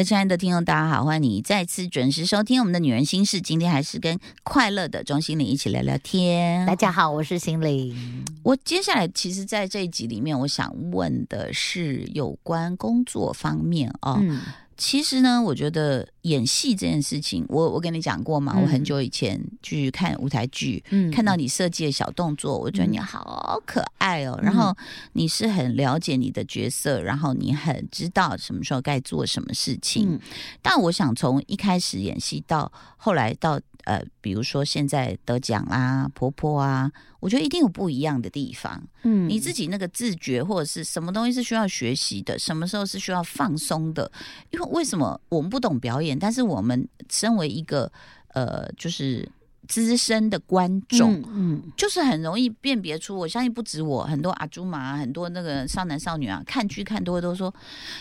各位亲爱的听众，大家好，欢迎你再次准时收听我们的《女人心事》。今天还是跟快乐的钟心凌一起聊聊天。大家好，我是心凌。我接下来其实，在这一集里面，我想问的是有关工作方面哦。嗯其实呢，我觉得演戏这件事情，我我跟你讲过嘛，嗯我很久以前去看舞台剧，嗯看到你设计的小动作，我觉得你好可爱哦。嗯然后你是很了解你的角色，然后你很知道什么时候该做什么事情。嗯但我想从一开始演戏到后来到呃，比如说现在得奖啦、婆婆啊，我觉得一定有不一样的地方。嗯你自己那个自觉或者是什么东西是需要学习的，什么时候是需要放松的？因为为什么我们不懂表演，但是我们身为一个呃，就是资深的观众。嗯嗯就是很容易辨别出，我相信不止我，很多阿朱玛、很多那个少男少女啊，看剧看多都说，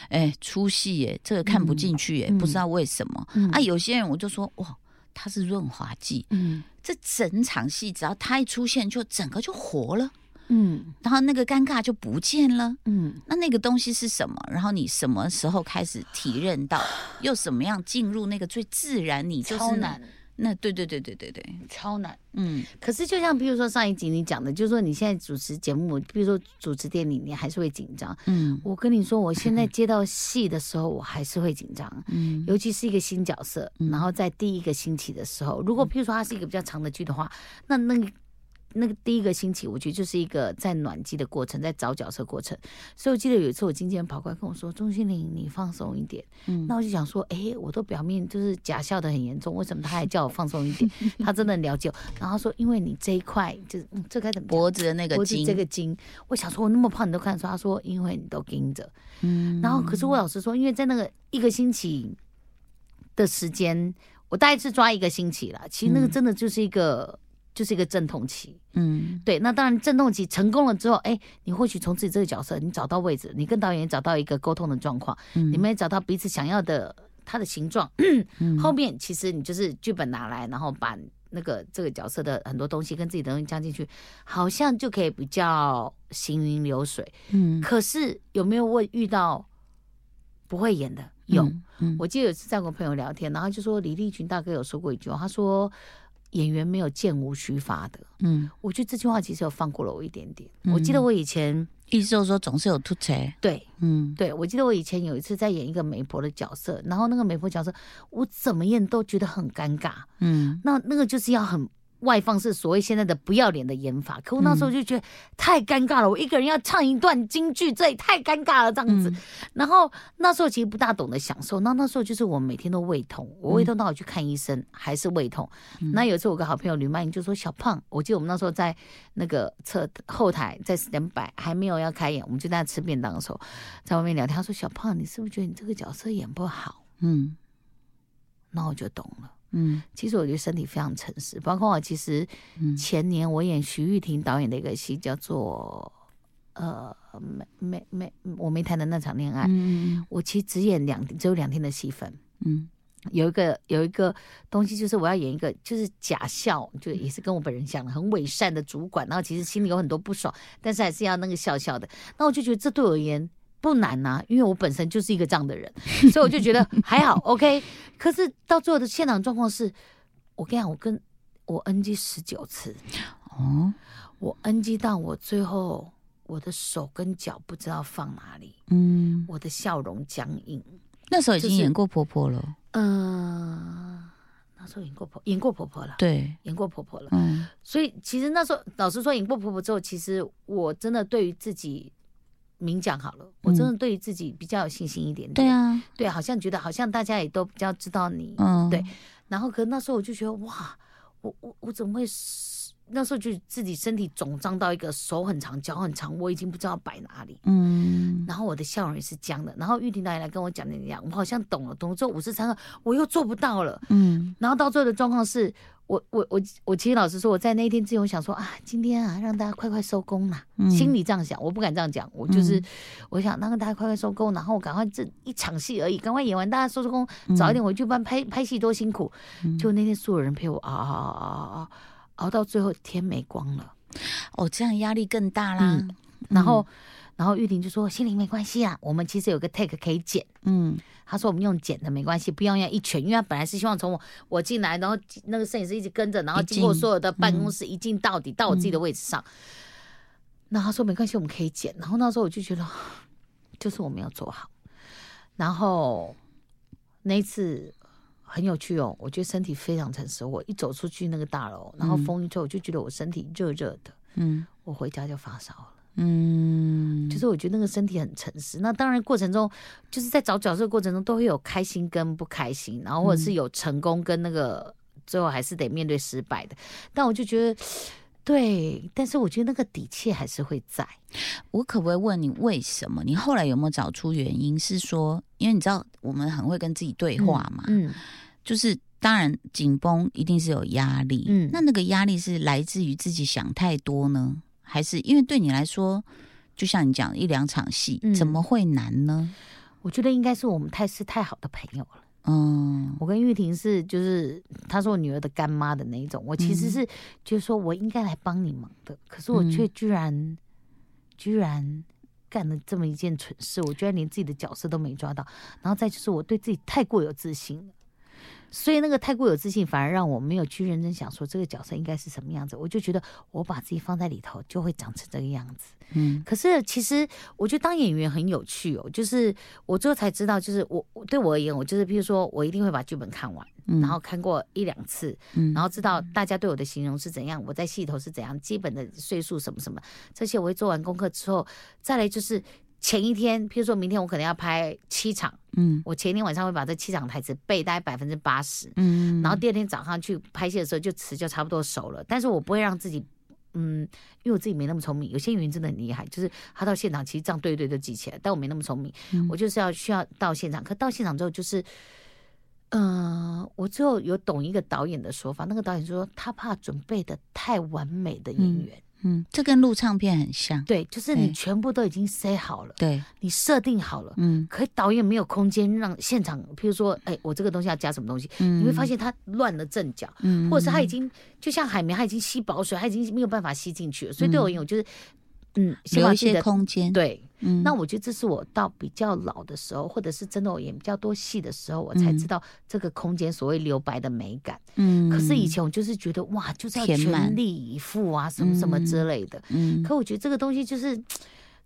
哎，出戏耶，这个看不进去耶，嗯不知道为什么、嗯啊。有些人我就说，哇，他是润滑剂，嗯这整场戏只要它一出现，就整个就活了，嗯然后那个尴尬就不见了。嗯那那个东西是什么？然后你什么时候开始体认到，又怎么样进入那个最自然？你就是那对对对对对对，超难。嗯可是就像比如说上一集你讲的，就是说你现在主持节目，比如说主持典礼，你还是会紧张。嗯我跟你说，我现在接到戏的时候，我还是会紧张。嗯尤其是一个新角色，嗯然后在第一个星期的时候，如果譬如说它是一个比较长的剧的话，那那个那个第一个星期，我觉得就是一个在暖机的过程，在找角色过程。所以我记得有一次我经纪人跑过来跟我说：“钟欣凌，你放松一点。”嗯那我就想说，哎、我都表面就是假笑的很严重，为什么他还叫我放松一点？他真的很了解我。然后他说，因为你这一块就是，嗯，这该怎么？脖子的那个筋，这个筋，我想说，我那么胖你都看得出。他说，因为你都盯着。嗯然后，可是我老实说，因为在那个一个星期的时间，我大概是抓一个星期啦。其实那个嗯真的就是一个，就是一个阵痛期。嗯对，那当然阵痛期成功了之后，哎，你或许从自己这个角色，你找到位置，你跟导演也找到一个沟通的状况，嗯你们也找到彼此想要的它的形状。嗯后面其实你就是剧本拿来，然后把那个这个角色的很多东西跟自己的东西加进去，好像就可以比较行云流水。嗯可是有没有问遇到不会演的？有，嗯我记得有一次在跟我朋友聊天，然后就说李立群大哥有说过一句话，他说演员没有见无虚发的。嗯，我觉得这句话其实有放过了我一点点。嗯我记得我以前意思就是说总是有突锤，对嗯对，我记得我以前有一次在演一个媒婆的角色，然后那个媒婆角色我怎么演都觉得很尴尬。嗯那那个就是要很外放，是所谓现在的不要脸的演法。可我那时候就觉得太尴尬了，我一个人要唱一段京剧，这也太尴尬了，这样子。嗯然后那时候其实不大懂得享受，那那时候就是我每天都胃痛，我胃痛到我去看医生，还是胃痛。嗯那有一次我个好朋友吕曼英就说：“小胖，我记得我们那时候在那个侧后台在 stand by 还没有要开演，我们就在那吃便当的时候，在外面聊天。他说：小胖，你是不是觉得你这个角色演不好？嗯那我就懂了。”嗯其实我觉得身体非常诚实，包括我其实嗯前年我演徐玉婷导演的一个戏，叫做呃没没没我没谈的那场恋爱，嗯我其实只演两只有两天的戏份。嗯有一个有一个东西，就是我要演一个就是假笑，就也是跟我本人讲的很伪善的主管，然后其实心里有很多不爽，但是还是要那个笑笑的。那我就觉得这对我而言不难呐、因为我本身就是一个这样的人，所以我就觉得 还好 OK。可是到最后的现场状况是，我跟你讲，我跟我 NG 十九次，哦我 NG 到我最后我的手跟脚不知道放哪里，嗯，我的笑容僵硬。那时候已经演过婆婆了，嗯、那时候演过婆演过婆婆了，对，演过婆婆了。嗯所以其实那时候老实说，演过婆婆之后，其实我真的对于自己明讲好了，我真的对于自己比较有信心一点点。对，啊，对，好像觉得好像大家也都比较知道你。嗯对然后可那时候我就觉得哇，我我我怎么会？那时候就自己身体肿胀到一个手很长、脚很长，我已经不知道摆哪里。嗯然后我的笑容也是僵的。然后玉婷导演来跟我讲那样，我好像懂了，懂了之后五十三个我又做不到了。嗯然后到最后的状况是，我我我我其实老实说，我在那一天之前，我想说啊，今天啊，让大家快快收工啦，嗯心里这样想，我不敢这样讲，我就是、嗯我想让大家快快收工，然后我赶快这一场戏而已，赶快演完，大家收收工，嗯早一点回去，不然拍拍戏多辛苦。嗯就那天所有人陪我熬熬熬熬熬熬到最后天没光了，哦，这样压力更大啦。嗯然后。然后玉婷就说：“心灵没关系啊，我们其实有个 take 可以剪。嗯，”他说：“我们用剪的没关系，不要用一拳，因为他本来是希望从我我进来，然后那个摄影师一直跟着，然后经过所有的办公室，一进到底到我自己的位置上。那他说没关系，我们可以剪。然后那时候我就觉得，就是我没有做好。然后那一次很有趣哦，我觉得身体非常诚实。我一走出去那个大楼，然后嗯风一吹，我就觉得我身体热热的。嗯我回家就发烧了。嗯，就是我觉得那个身体很诚实。那当然过程中，就是在找角色的过程中，都会有开心跟不开心，然后或者是有成功跟那个最后还是得面对失败的。但我就觉得，对，但是我觉得那个底气还是会在。我可不可以问你为什么？你后来有没有找出原因？是说，因为你知道我们很会跟自己对话嘛，嗯，就是当然紧绷一定是有压力，嗯那那个压力是来自于自己想太多呢，还是因为对你来说，就像你讲一两场戏，嗯怎么会难呢？我觉得应该是我们太是太好的朋友了。嗯我跟玉婷是就是她是我女儿的干妈的那一种，我其实是就是说我应该来帮你忙的，可是我却居然、居然干了这么一件蠢事，我居然连自己的角色都没抓到，然后再就是我对自己太过有自信了。所以那个太过有自信，反而让我没有去认真想说这个角色应该是什么样子。我就觉得我把自己放在里头，就会长成这个样子。嗯可是其实我觉得当演员很有趣哦，就是我最后才知道，就是我我对我而言，我就是譬如说我一定会把剧本看完，嗯然后看过一两次，嗯然后知道大家对我的形容是怎样，我在戏头是怎样，基本的岁数什么什么，这些我会做完功课之后，再来就是前一天，譬如说明天我可能要拍七场，嗯我前一天晚上会把这七场台词背大概百分之八十，嗯然后第二天早上去拍戏的时候，就词就差不多熟了。但是我不会让自己，嗯，因为我自己没那么聪明。有些演员真的很厉害，就是他到现场其实这样对对就记起来，但我没那么聪明。嗯我就是要需要到现场，可到现场之后就是，嗯、我最后有懂一个导演的说法，那个导演说他怕准备的太完美的演员。嗯，这跟录唱片很像，对，就是你全部都已经塞好了，对，你设定好了，嗯。可是导演没有空间让现场，譬如说，哎，我这个东西要加什么东西，嗯。你会发现他乱了阵脚，嗯。或者是他已经就像海绵，它已经吸饱水，它已经没有办法吸进去了。所以对我而言，我就是嗯，先把留一些空间，，对。嗯那我觉得这是我到比较老的时候，或者是真的我演比较多戏的时候，我才知道这个空间所谓留白的美感。嗯可是以前我就是觉得哇，就是要全力以赴啊，什么什么之类的。嗯，可我觉得这个东西就是。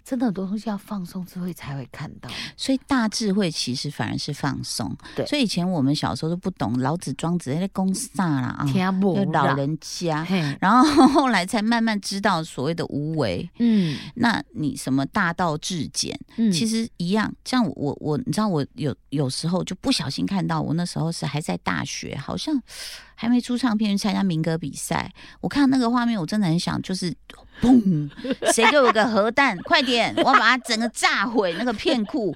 真的很多东西要放松之后才会看到，所以大智慧其实反而是放松。对所以以前我们小时候都不懂老子、庄子那些公啥啦啊，就老人家。然后后来才慢慢知道所谓的无为。嗯那你什么大道至简，嗯，其实实一样。这样我我你知道我有有时候就不小心看到，我那时候是还在大学，好像还没出唱片去参加民歌比赛。我看到那个画面，我真的很想就是嘣，谁给我个核弹，快点，我要把它整个炸毁那个片库。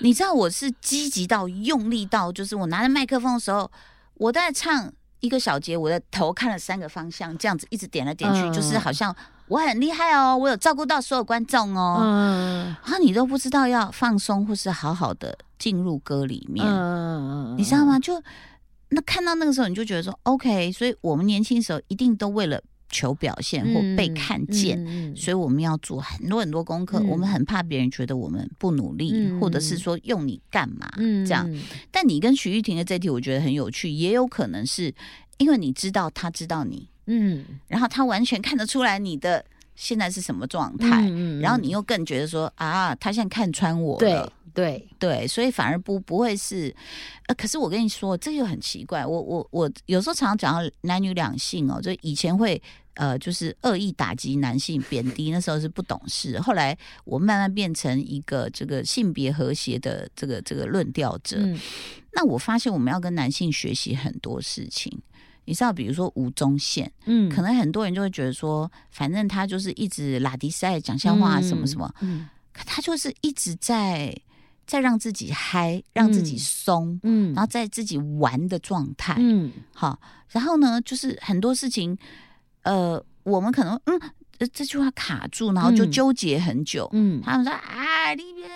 你知道我是积极到用力到，就是我拿着麦克风的时候，我在唱。一个小节，我的头看了三个方向，这样子一直点来点去，嗯就是好像我很厉害哦，我有照顾到所有观众哦。嗯然后你都不知道要放松或是好好的进入歌里面，嗯你知道吗？就那看到那个时候，你就觉得说，OK，所以我们年轻时候一定都为了求表现或被看见。嗯所以我们要做很多很多功课，嗯我们很怕别人觉得我们不努力，嗯或者是说用你干嘛、嗯这样。但你跟徐玉婷的这题，我觉得很有趣，也有可能是因为你知道他知道你，嗯，然后他完全看得出来你的现在是什么状态，嗯然后你又更觉得说啊，他现在看穿我对了。对，对，所以反而不不会是，呃，可是我跟你说，这又很奇怪。我我我有时候常常讲到男女两性哦，就以前会呃，就是恶意打击男性、贬低，那时候是不懂事。后来我慢慢变成一个这个性别和谐的这个这个论调者。嗯那我发现我们要跟男性学习很多事情。你知道，比如说吴宗宪，嗯。可能很多人就会觉得说，反正他就是一直拉迪赛讲笑话什么什么，，嗯可他就是一直在在让自己嗨，让自己松，嗯。然后在自己玩的状态。嗯。好，然后呢，就是很多事情，呃，我们可能嗯，呃这句话卡住，然后就嗯。纠结很久。嗯。他们说啊，你别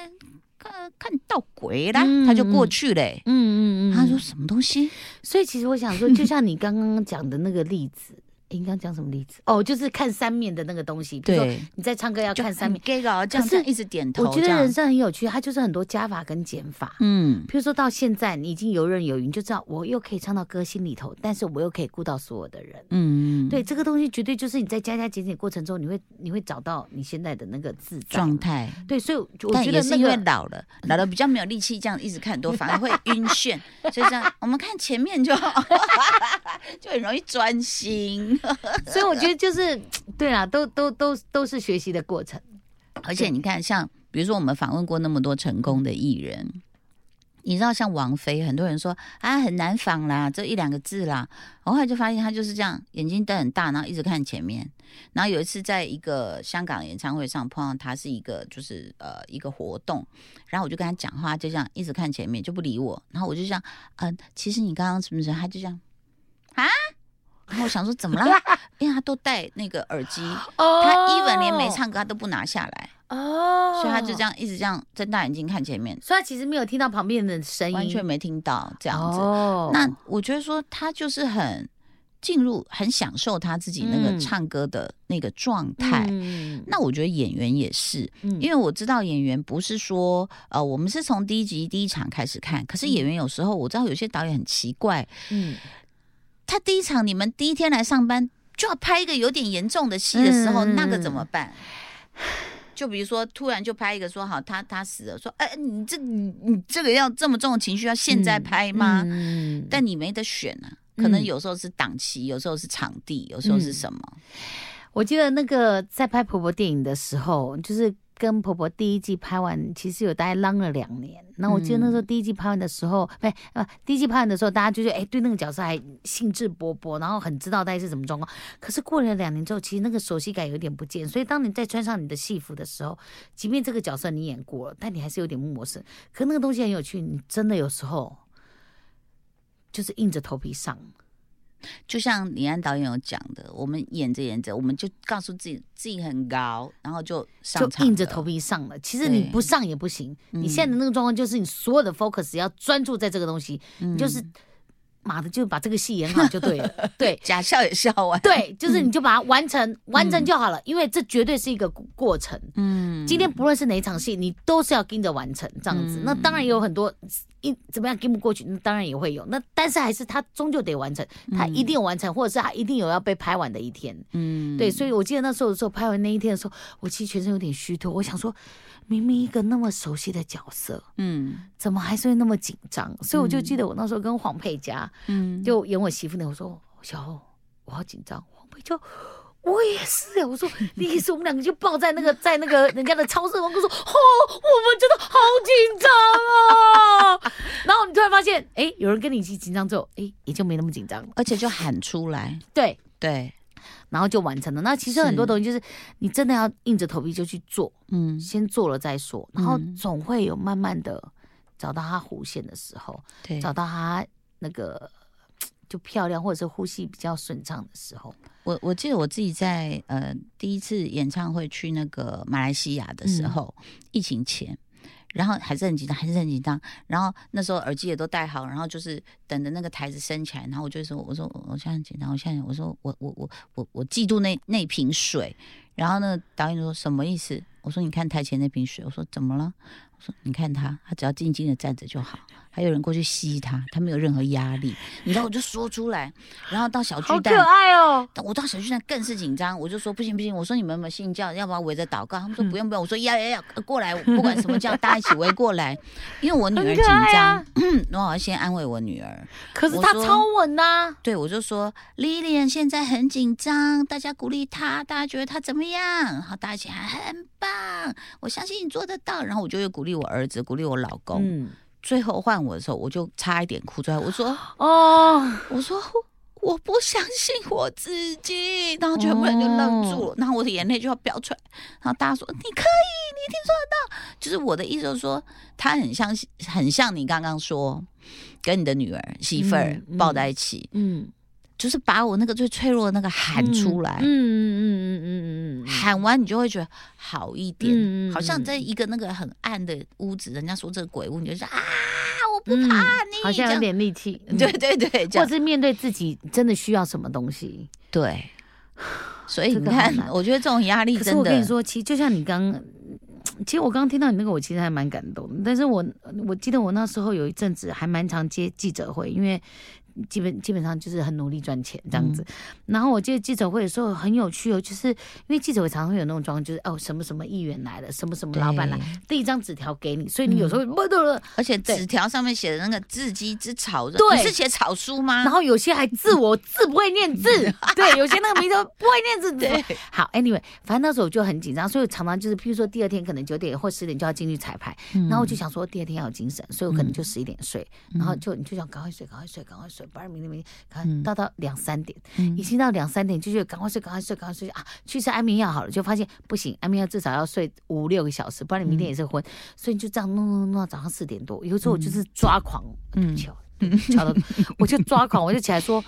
看看到鬼啦，嗯他就过去嘞、嗯嗯嗯，他说什么东西？所以其实我想说，就像你刚刚讲的那个例子，诶你刚刚讲什么例子？哦，就是看三面的那个东西，比如说对，你在唱歌要看三面。gay 佬这样一直点头，我觉得人生很有趣，它就是很多加法跟减法。嗯，比如说到现在，你已经游刃有余，你就知道我又可以唱到歌心里头，但是我又可以顾到所有的人。嗯，对，这个东西绝对就是你在加加减减过程中，你会你会找到你现在的那个自在状。态。对，所以我觉得那也是因为个老了，老了比较没有力气，这样一直看很多，反而会晕眩。所以这样，我们看前面就好，就很容易专心。所以我觉得就是对啦，都都都都是学习的过程。而且你看，像比如说我们访问过那么多成功的艺人，你知道像王菲，很多人说啊很难仿啦，这一两个字啦，我后来就发现她就是这样，眼睛瞪很大，然后一直看前面。然后有一次在一个香港演唱会上碰到她，是一个就是呃一个活动，然后我就跟她讲话，就这样一直看前面就不理我，然后我就这样，嗯、其实你刚刚是不是？她就这样啊。然后我想说怎么了？因为他都戴那个耳机，哦她 even 连没唱歌他都不拿下来。哦，所以他就这，样一直这样睁大眼睛看前面，所以他其实没有听到旁边的声音，完全没听到这样子。哦那我觉得说他就是很进入，很享受他自己那个嗯唱歌的那个状态。嗯那我觉得演员也是，嗯因为我知道演员不是说，呃，我们是从第一集第一场开始看，可是演员有时候我知道有些导演很奇怪，嗯他第一场你们第一天来上班就要拍一个有点严重的戏的时候，嗯那个怎么办？就比如说，突然就拍一个说好他他死了，说哎、你这你你这个要这么重的情绪要现在拍吗？嗯但你没得选啊，可能嗯有时候是档期，有时候是场地，有时候是什么？我记得那个在拍婆婆电影的时候，就是跟婆婆第一季拍完，其实有大概浪了两年。那我记得那时候第一季拍完的时候，不、呃，第一季拍完的时候，大家就觉得哎，对那个角色还兴致勃勃，然后很知道大概是什么状况。可是过了两年之后，其实那个熟悉感有点不见。所以当你再穿上你的戏服的时候，即便这个角色你演过了，但你还是有点陌生。可那个东西很有趣，你真的有时候就是硬着头皮上。就像李安导演有讲的，我们演着演着，我们就告诉自己自己很高，然后就上就场硬着头皮上了。其实你不上也不行，嗯你现在的那个状况就是你所有的 focus 要专注在这个东西，你就是嗯妈的就把这个戏演好就对了。对假笑也笑完。对，就是你就把它完成，完成就好了，因为这绝对是一个过过程。嗯今天不论是哪一场戏，你都是要跟着完成这样子。嗯那当然也有很多一怎么样跟不过去，那当然也会有。那但是还是他终究得完成，他一定有完成，或者是他一定有要被拍完的一天。嗯对，所以我记得那时候的时候，拍完那一天的时候，我其实全身有点虚脱。我想说，明明一个那么熟悉的角色，嗯怎么还是会那么紧张？所以我就记得我那时候跟黄佩佳嗯就演我媳妇那，我说小后我好紧张，黄佩就。我也是哎，我说 你也是，我们两个就抱在那个在那个人家的超市门口说，哦，我们真的好紧张啊。然后你突然发现，哎，有人跟你一起紧张之后，哎，也就没那么紧张了。而且就喊出来，对，对，然后就完成了。那其实很多东西就是你真的要硬着头皮就去做，嗯先做了再说，然后嗯总会有慢慢的找到它弧线的时候，对，找到它那个 就漂亮或者是呼吸比较顺畅的时候。我我记得我自己在呃第一次演唱会去那个马来西亚的时嗯候，疫情前。然后还是很紧张，还是很紧张。然后那时候耳机也都戴好，然后就是等着那个台子升起来。然后我就说：“我说我现在很紧张，我现在我说我我我我我嫉妒那那瓶水。”然后呢导演说什么意思？我说：“你看台前那瓶水。”我说：“怎么了？”我说：“你看他，他只要静静的站着就好。还有人过去吸他，他没有任何压力。你知道，我就说出来。然后到小巨蛋可，爱哦！我到小巨蛋更是紧张，我就说不行不行，我说你们有没有信教？要不要围着祷告？他们说不用不用，我说要要要呃过来，不管什么教，大家一起围过来。因为我女儿紧张啊，我要先安慰我女儿。可是我说他超稳呐、对，我就说 Lilian 现在很紧张，大家鼓励她，大家觉得她怎么样？好，大家一起喊很棒，我相信你做得到。然后我就又鼓励我儿子，鼓励我老公。嗯，最后换我的时候，我就差一点哭出来，我说。哦，我说我不相信我自己，然后全部人就愣住了，然后我的眼泪就要飙出来，然后大家说你可以，你一定做得到。就是我的意思，就是说他很像，很像你刚刚说，跟你的女儿媳妇儿抱在一起，嗯，就是把我那个最脆弱的那个喊出来。嗯嗯嗯嗯嗯嗯。嗯，喊完你就会觉得好一点，嗯嗯好像嗯在一个那个很暗的屋子，人家说这个鬼屋，你就说啊，我不嗯怕你，好像有点力气，嗯。对对对，或者是面对自己真的需要什么东西，对，所以你看，我觉得这种压力真的，我跟你说，其实就像你刚，其实我刚刚听到你那个，我其实还蛮感动。但是我我记得我那时候有一阵子还蛮常接记者会，因为基本基本上就是很努力赚钱这样子。嗯然后我记得记者会的时候很有趣哦，就是因为记者会常常会有那种状况，就是哦什么什么议员来了，什么什么老板来，递一张纸条给你，所以你有时候嗯不得了。而且纸条上面写的那个字迹之草人，对你是写草书吗？然后有些还字我 字不会念字，对，有些那个名字不会念字。对，好，anyway，反正那时候我就很紧张，所以我常常就是，譬如说第二天可能九点或十点就要进去彩排，嗯然后我就想说第二天要有精神，所以我可能就十一点睡，嗯然后就你就想赶快睡，赶快睡，赶快睡，不然明天明天赶快嗯。到到两三点，嗯。已经到两三点就觉得赶快睡，赶快睡，赶快睡啊，去吃安眠药好了，就发现不行，安眠药至少要睡五六个小时，不然你明天也是昏，所以你就这样弄弄弄到早上四点多，有时候我就是抓狂，嗯。敲敲到，我就抓狂，我就起来说。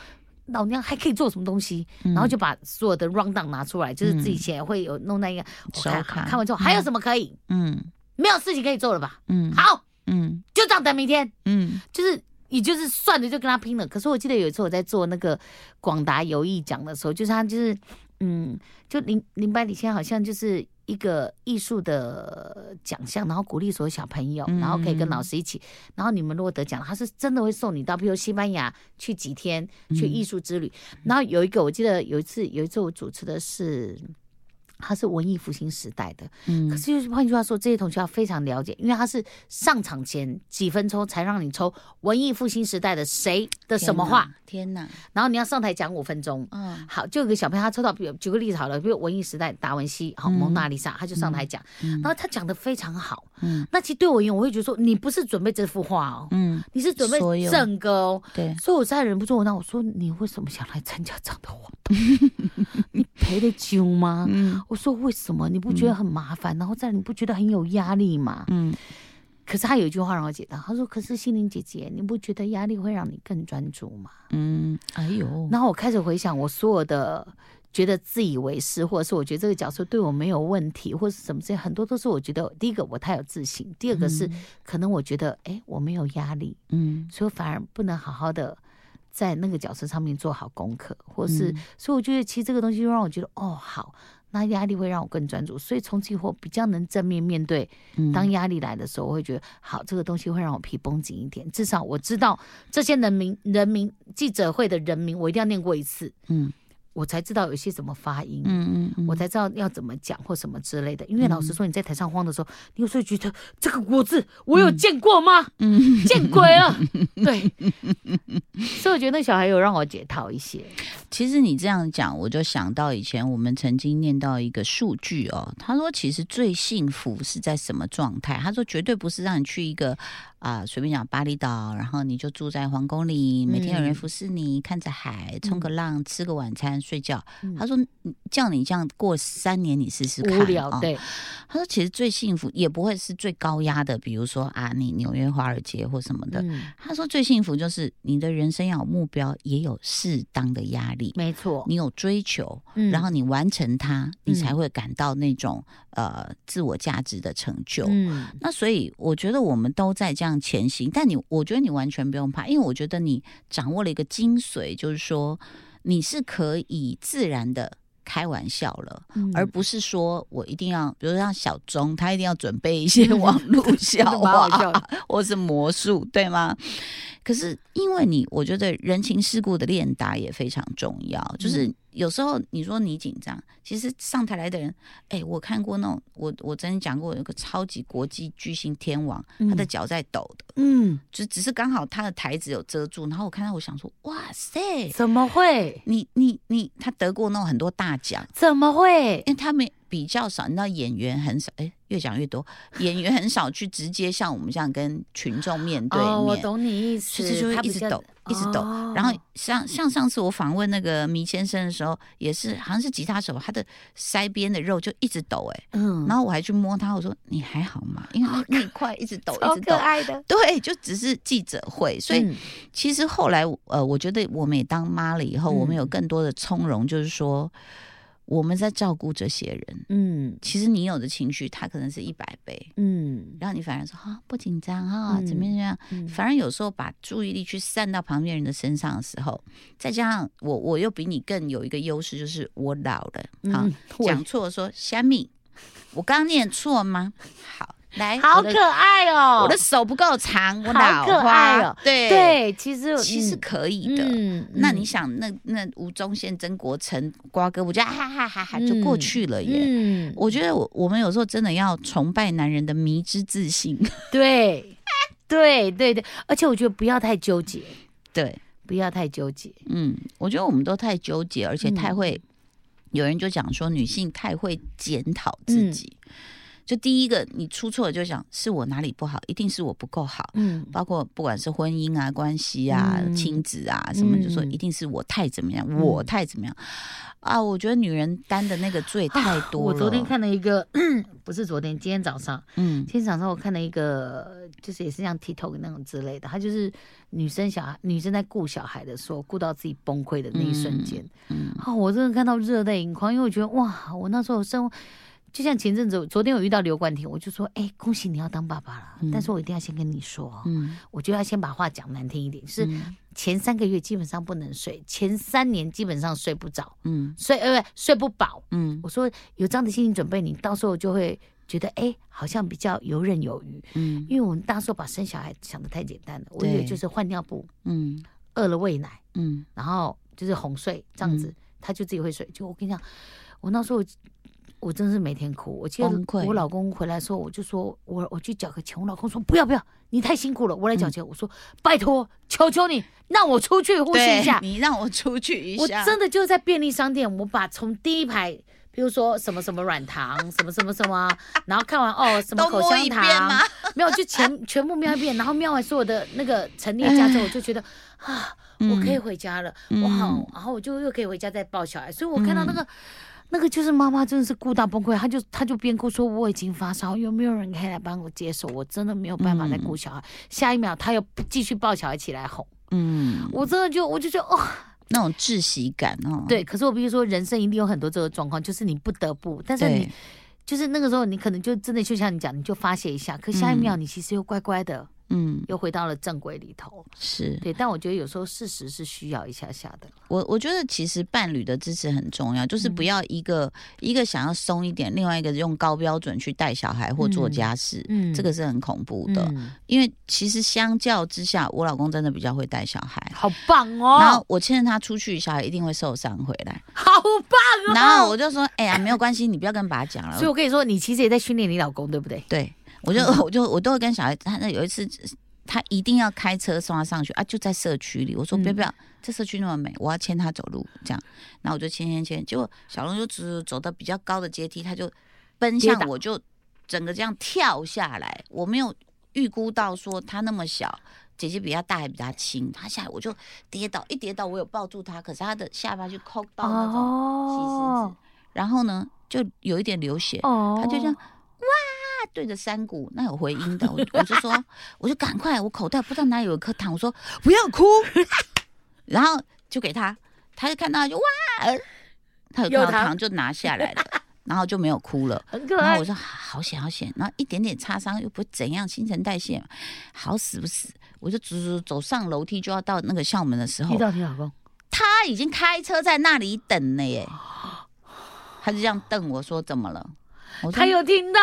老娘还可以做什么东西？然后就把所有的 round down 拿出来，就是自己以前会有弄那一个，我看手卡看完之后还有什么可以？嗯。没有事情可以做了吧？嗯。好，嗯。就这样等明天。嗯。就是你就是算了就跟他拼了。可是我记得有一次我在做那个广达游艺奖的时候，就是他就是嗯，就林林百里现在好像就是一个艺术的奖项，然后鼓励所有小朋友，嗯然后可以跟老师一起，然后你们如果得奖，他是真的会送你到，比如西班牙去几天去艺术之旅。然后有一个我记得有一次有一次我主持的是。他是文艺复兴时代的，嗯可是就是换句话说，这些同学要非常了解，因为他是上场前几分钟才让你抽文艺复兴时代的谁的什么话，？天哪！然后你要上台讲五分钟。嗯好，就有个小朋友他抽到，比如举个例子好了，比如文艺时代达文西，好嗯蒙娜丽莎，他就上台讲，嗯然后他讲的非常好。嗯那其实对我而言，我会觉得说，你不是准备这幅画哦，嗯，你是准备整个哦。对，所以我实在忍不住问他，我说你为什么想来参加这样的活动？你赔得久吗？嗯我说为什么？你不觉得很麻烦？然后在你不觉得很有压力吗？嗯可是他有一句话让我解答，他说：“可是心灵姐姐，你不觉得压力会让你更专注吗嗯，哎呦，？”然后我开始回想我所有的觉得自以为是，或者是我觉得这个角色对我没有问题，或是什么这些，很多都是我觉得第一个我太有自信，第二个是可能我觉得哎我没有压力，嗯所以我反而不能好好的在那个角色上面做好功课，或是、嗯所以我觉得其实这个东西就让我觉得哦好，那压力会让我更专注，所以从今以后比较能正面面对。嗯。当压力来的时候，我会觉得好，这个东西会让我皮绷紧一点，至少我知道这些人民人民记者会的人民，我一定要念过一次，嗯我才知道有些怎么发音。嗯嗯，我才知道要怎么讲或什么之类的，因为老实说，你在台上慌的时候，你有时候觉得这个国字我有见过吗？嗯见鬼了！对，所以我觉得那小孩有让我解套一些。其实你这样讲，我就想到以前我们曾经念到一个数据哦，他说其实最幸福是在什么状态？他说绝对不是让你去一个啊、随便讲巴厘岛，然后你就住在皇宫里，每天有人嗯服侍你，看着海，冲个浪，吃个晚餐，睡觉。嗯他说嗯叫你这样过三年，你试试看。无聊，哦对，他说其实最幸福也不会是最高压的，比如说啊，你纽约华尔街或什么的。嗯，他说最幸福就是你的人生要有目标，也有适当的压力。没错，你有追求，嗯然后你完成它，你嗯才会感到那种呃自我价值的成就。嗯那所以我觉得我们都在这样前行，但你我觉得你完全不用怕，因为我觉得你掌握了一个精髓，就是说你是可以自然的开玩笑了。嗯而不是说我一定要，比如像小钟，他一定要准备一些网络 笑话或是魔术，对吗？可是因为你，我觉得人情世故的练达也非常重要。嗯就是有时候你说你紧张，其实上台来的人，哎，我看过那种，我我曾经讲过有个超级国际巨星天王，他的嗯脚在抖的，嗯，就只是刚好他的台子有遮住，然后我看到我想说，哇塞，怎么会？你你你，他得过那种很多大奖。怎么会？因为他们比较少，你知道演员很少，哎，越讲越多，演员很少去直接像我们这样跟群众面对面，哦，我懂你意思，就是就会他一直抖，一直抖。哦。然后像像上次我访问那个迷先生的时候，也是好像是吉他手，他的腮边的肉就一直抖、哎、嗯，然后我还去摸他，我说你还好吗？因为 那那一块一直抖，一直抖。可爱的，对，就只是记者会，所以嗯。其实后来，呃，我觉得我们也当妈了以后，嗯。我们有更多的从容，就是说，我们在照顾这些人，嗯。其实你有的情绪，他可能是一百倍，嗯。然后你反而说啊、不紧张啊，怎么样怎么样，嗯。反而有时候把注意力去散到旁边人的身上的时候，再加上我我又比你更有一个优势，就是我老了好，嗯，讲错说虾米，我刚刚念错吗？好，来，好可爱哦，我的手不够长，我好可老花爱哦对对，其实其实嗯。可以的。嗯那你想，那那吴宗宪、曾国成、瓜哥，我觉得哈哈哈哈就过去了耶。嗯，我觉得我我们有时候真的要崇拜男人的迷之自信。对。对对对，而且我觉得不要太纠结，对，不要太纠结，嗯，我觉得我们都太纠结，而且太嗯。会。有人就讲说，女性太会检讨嗯。自己。就第一个，你出错了就想是我哪里不好，一定是我不够好。嗯包括不管是婚姻啊、关系啊、嗯亲子啊什么，就说嗯一定是我太怎么样，我太怎么样啊！我觉得女人担的那个罪太多了。我昨天，看了一个，不是昨天，今天早上，嗯今天早上我看了一个，就是也是像 TikTok 那种之类的，他就是女生小孩，女生在顾小孩的时候，顾到自己崩溃的那一瞬间，嗯啊、我真的看到热泪盈眶，因为我觉得哇，我那时候生，就像前阵子，昨天我遇到刘冠廷，我就说，哎、恭喜你要当爸爸了，嗯。但是我一定要先跟你说哦，嗯，我就要先把话讲难听一点，是嗯。前三个月基本上不能睡，前三年基本上睡不着，嗯。睡呃不睡不饱。嗯。我说有这样的心理准备，你到时候就会觉得哎，好像比较游刃有余。嗯。因为我们当时候把生小孩想的太简单了，我以为就是换尿布、嗯。饿了喂奶，嗯。然后就是哄睡这样子，他就自己会睡。就我跟你讲，我那时候我真是每天哭。我记得我老公回来的时候，我就说我我去缴个钱，我老公说不要不要，你太辛苦了，我来缴钱。我说拜托，求求你让我出去呼吸一下。你让我出去一下我，真的就在便利商店，我把从第一排，比如说什么什么软糖，什么什么什么，然后看完哦 什么口香糖，没有就全 全部瞄一遍，然后瞄完所有的那个陈列架之后，我就觉得啊，我可以回家了，嗯我好，然后我就又可以回家再抱小孩，所以我看到那个。那个就是妈妈真的是哭到崩溃，她就她就边哭说我已经发烧，有没有人可以来帮我接手？我真的没有办法再顾小孩。下一秒她又继续抱小孩起来哄，嗯我真的就我就觉得哦，那种窒息感哦。对，可是我必须说，人生一定有很多这个状况，就是你不得不，但是你，就是那个时候，你可能就真的就像你讲，你就发泄一下，可下一秒你其实又乖乖的，嗯又回到了正轨里头。是对，但我觉得有时候事实是需要一下下的。我我觉得其实伴侣的支持很重要，就是不要一个、一个想要松一点，另外一个用高标准去带小孩或做家事，嗯这个是很恐怖的。嗯，因为其实相较之下，我老公真的比较会带小孩。好棒哦然后哦，我牵着他出去，小孩一定会受伤回来。好棒哦。然后我就说：“哎呀，没有关系，你不要跟爸讲了。所以我跟你说，你其实也在训练你老公，对不对？对，我就 我就我都会跟小孩，他那有一次他一定要开车送他上学啊，就在社区里。我说嗯不要不要，这社区那么美，我要牵他走路这样。然后我就牵牵牵，结果小龙就只走到比较高的阶梯，他就奔向我，就整个这样跳下来。我没有预估到说他那么小。姐姐比他大还比他轻，他下来我就跌倒，一跌倒我有抱住他，可是他的下巴就扣到那种哦子，然后呢就有一点流血，哦，他就这样哇对着山谷，那有回音的，我 我就说，我就赶快，我口袋不知道哪里有一颗糖，我说不要哭，然后就给他，他就看到就哇，呃他有看有糖到糖就拿下来了，然后就没有哭了。很可爱然后我。说好险好险，然后一点点擦伤又不会怎样，新陈代谢嘛，好死不死，我就走走走上楼梯就要到那个校门的时候遇，到你老公，他已经开车在那里等了耶，他就这样瞪我说怎么了？我他有听到，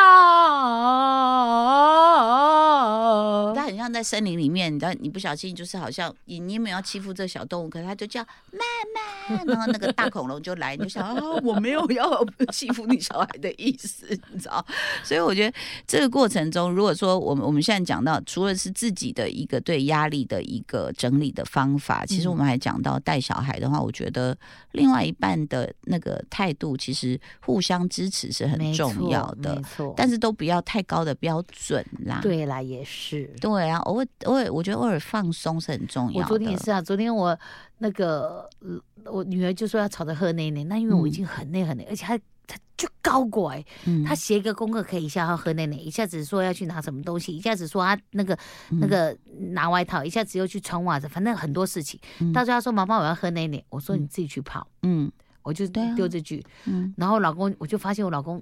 他很像在森林里面，你知道，你不小心就是好像你你没有要欺负这小动物，可是他就叫妈妈，然后那个大恐龙就来，你就想啊，我没有要欺负你小孩的意思，你知道？所以我觉得这个过程中，如果说我们我们现在讲到，除了是自己的一个对压力的一个整理的方法，其实我们还讲到带小孩的话，我觉得另外一半的那个态度，其实互相支持是很没重要的没，错。但是都不要太高的标准啦。对啦，也是。对啊，偶尔偶尔，我觉得偶尔放松是很重要。昨天也是啊，昨天我那个呃我女儿就说要吵着喝奶奶，那因为我已经很累很累，而且她她就高拐，嗯，她写一个功课可以一下要喝奶奶，一下子说要去拿什么东西，一下子说啊那个那个拿外套，一下子又去穿袜子，反正很多事情。嗯到最后她说妈妈我要喝奶奶，我说你自己去泡。嗯我就丢这句，嗯然后老公我就发现我老公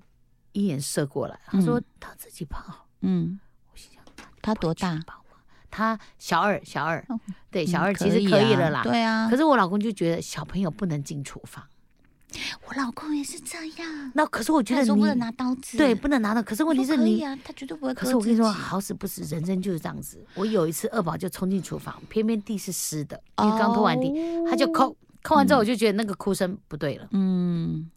一眼射过来，他说嗯他自己泡，嗯，我心想他多大？他小二，小二。哦，对，小嗯二其实可以了啦。对啊。可，是我老公就觉得小朋友不能进厨房，我老公也是这样，那可是我觉得你说不能拿刀子，对不能拿到，可是问题是你。啊，他绝对不会。可是我跟你说，，好死不死，人生就是这样子。我有一次二宝就冲进厨房，偏偏地是湿的，因为刚拖完地，他就抠，抠完之后我就觉得那个哭声不对了，嗯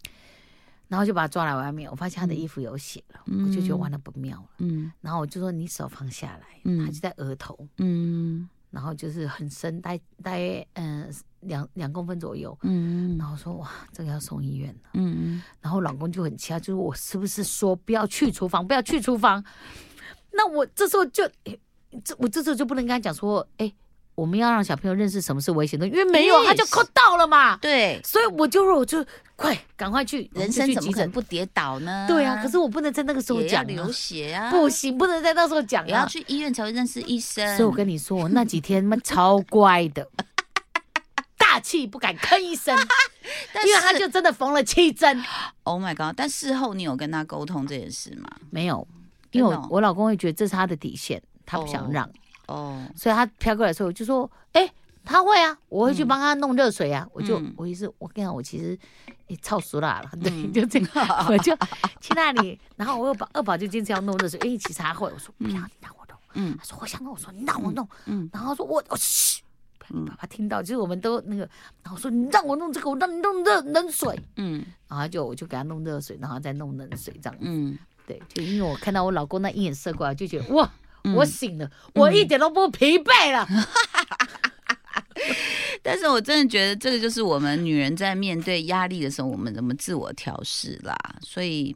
然后就把他抓来外面，我发现他的衣服有血了，我就觉得完了不妙了。嗯。然后我就说你手放下来，嗯。他就在额头，嗯。然后就是很深，大概大约嗯两两公分左右。嗯。然后说哇，这个要送医院了。嗯。然后老公就很气啊，就是我是不是说不要去厨房，不要去厨房？那我这时候就，诶这我这时候就不能跟他讲说，哎，我们要让小朋友认识什么是危险的，因为没有他就扣到了嘛。对，所以我就我就快赶快去，人生怎么。可能不跌倒呢？对啊，可是我不能在那个时候讲、啊流，血啊，不行，不能在那时候讲啊。也要去医院才会认识医生。所以我跟你说，我那几天妈超乖的，大气不敢吭一声，因为他就真的缝了七针。Oh my god！但事后你有跟他沟通这件事吗？没有，因为我我老公会觉得这是他的底线，他不想哦让，哦，所以他飘过来的时候，我就说，哎、他会啊，我会去帮他弄热水啊，我就嗯。我意思，我跟你讲，我其实也超熟辣了，对，嗯就这样，我就去那里，然后我二宝二宝就坚持要弄热水，哎、其实他会，我说不要，你让我弄，嗯。他说我想弄，我说你让我弄，嗯。然后他说我我嘘。爸爸听到，就是我们都那个，然后说你让我弄这个，我让你弄热冷水，嗯。然后就我就给他弄热水，然后再弄冷水这样子。嗯，对，就因为我看到我老公那一眼射过来，就觉得哇，嗯我醒了，我一点都不疲惫了。但是我真的觉得这个就是我们女人在面对压力的时候，我们怎么自我调试啦。所以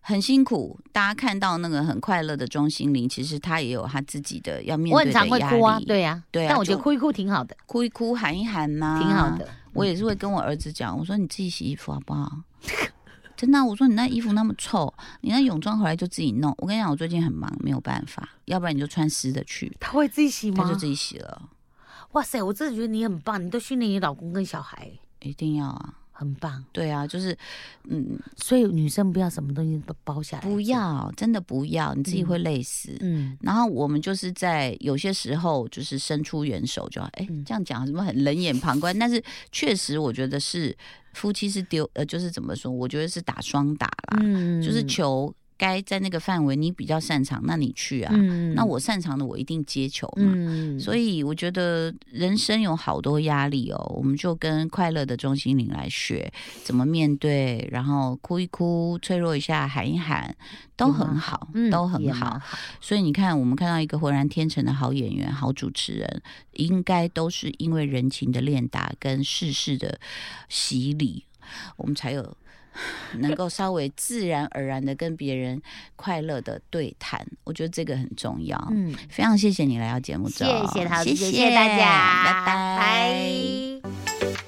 很辛苦，大家看到那个很快乐的钟心凌，其实她也有她自己的要面对的压力。常会哭啊，对呀、对啊但我觉得哭一哭挺好的，哭一哭，喊一喊呐、挺好的。我也是会跟我儿子讲，我说你自己洗衣服好不好？真的啊、我说你那衣服那么臭，你那泳装回来就自己弄。我跟你讲，我最近很忙，没有办法，要不然你就穿湿的去，他会自己洗吗他就？自己洗了，哇塞，我真的觉得你很棒，你都训练你老公跟小孩，一定要啊。很棒。对啊，就是，嗯，所以女生不要什么东西都包下来，不，要，真的不要，你自己会累死。嗯，然后我们就是在有些时候就是伸出援手就好，哎、嗯这样讲什么很冷眼旁观，但是确实我觉得是夫妻是丢呃，就是怎么说，我觉得是打双打啦，嗯就是球该在那个范围你比较擅长，那你去啊，嗯那我擅长的我一定接球嘛。嗯，所以我觉得人生有好多压力哦，我们就跟快乐的中心凌来学怎么面对，然后哭一哭，脆弱一下，喊一喊，都很好，嗯都很好。所以你看，我们看到一个浑然天成的好演员、好主持人，应该都是因为人情的练达跟世事的洗礼，我们才有能够稍微自然而然的跟别人快乐的对谈。我觉得这个很重要。嗯，非常谢谢你来到节目中，谢谢陶子，谢谢谢大家，拜拜拜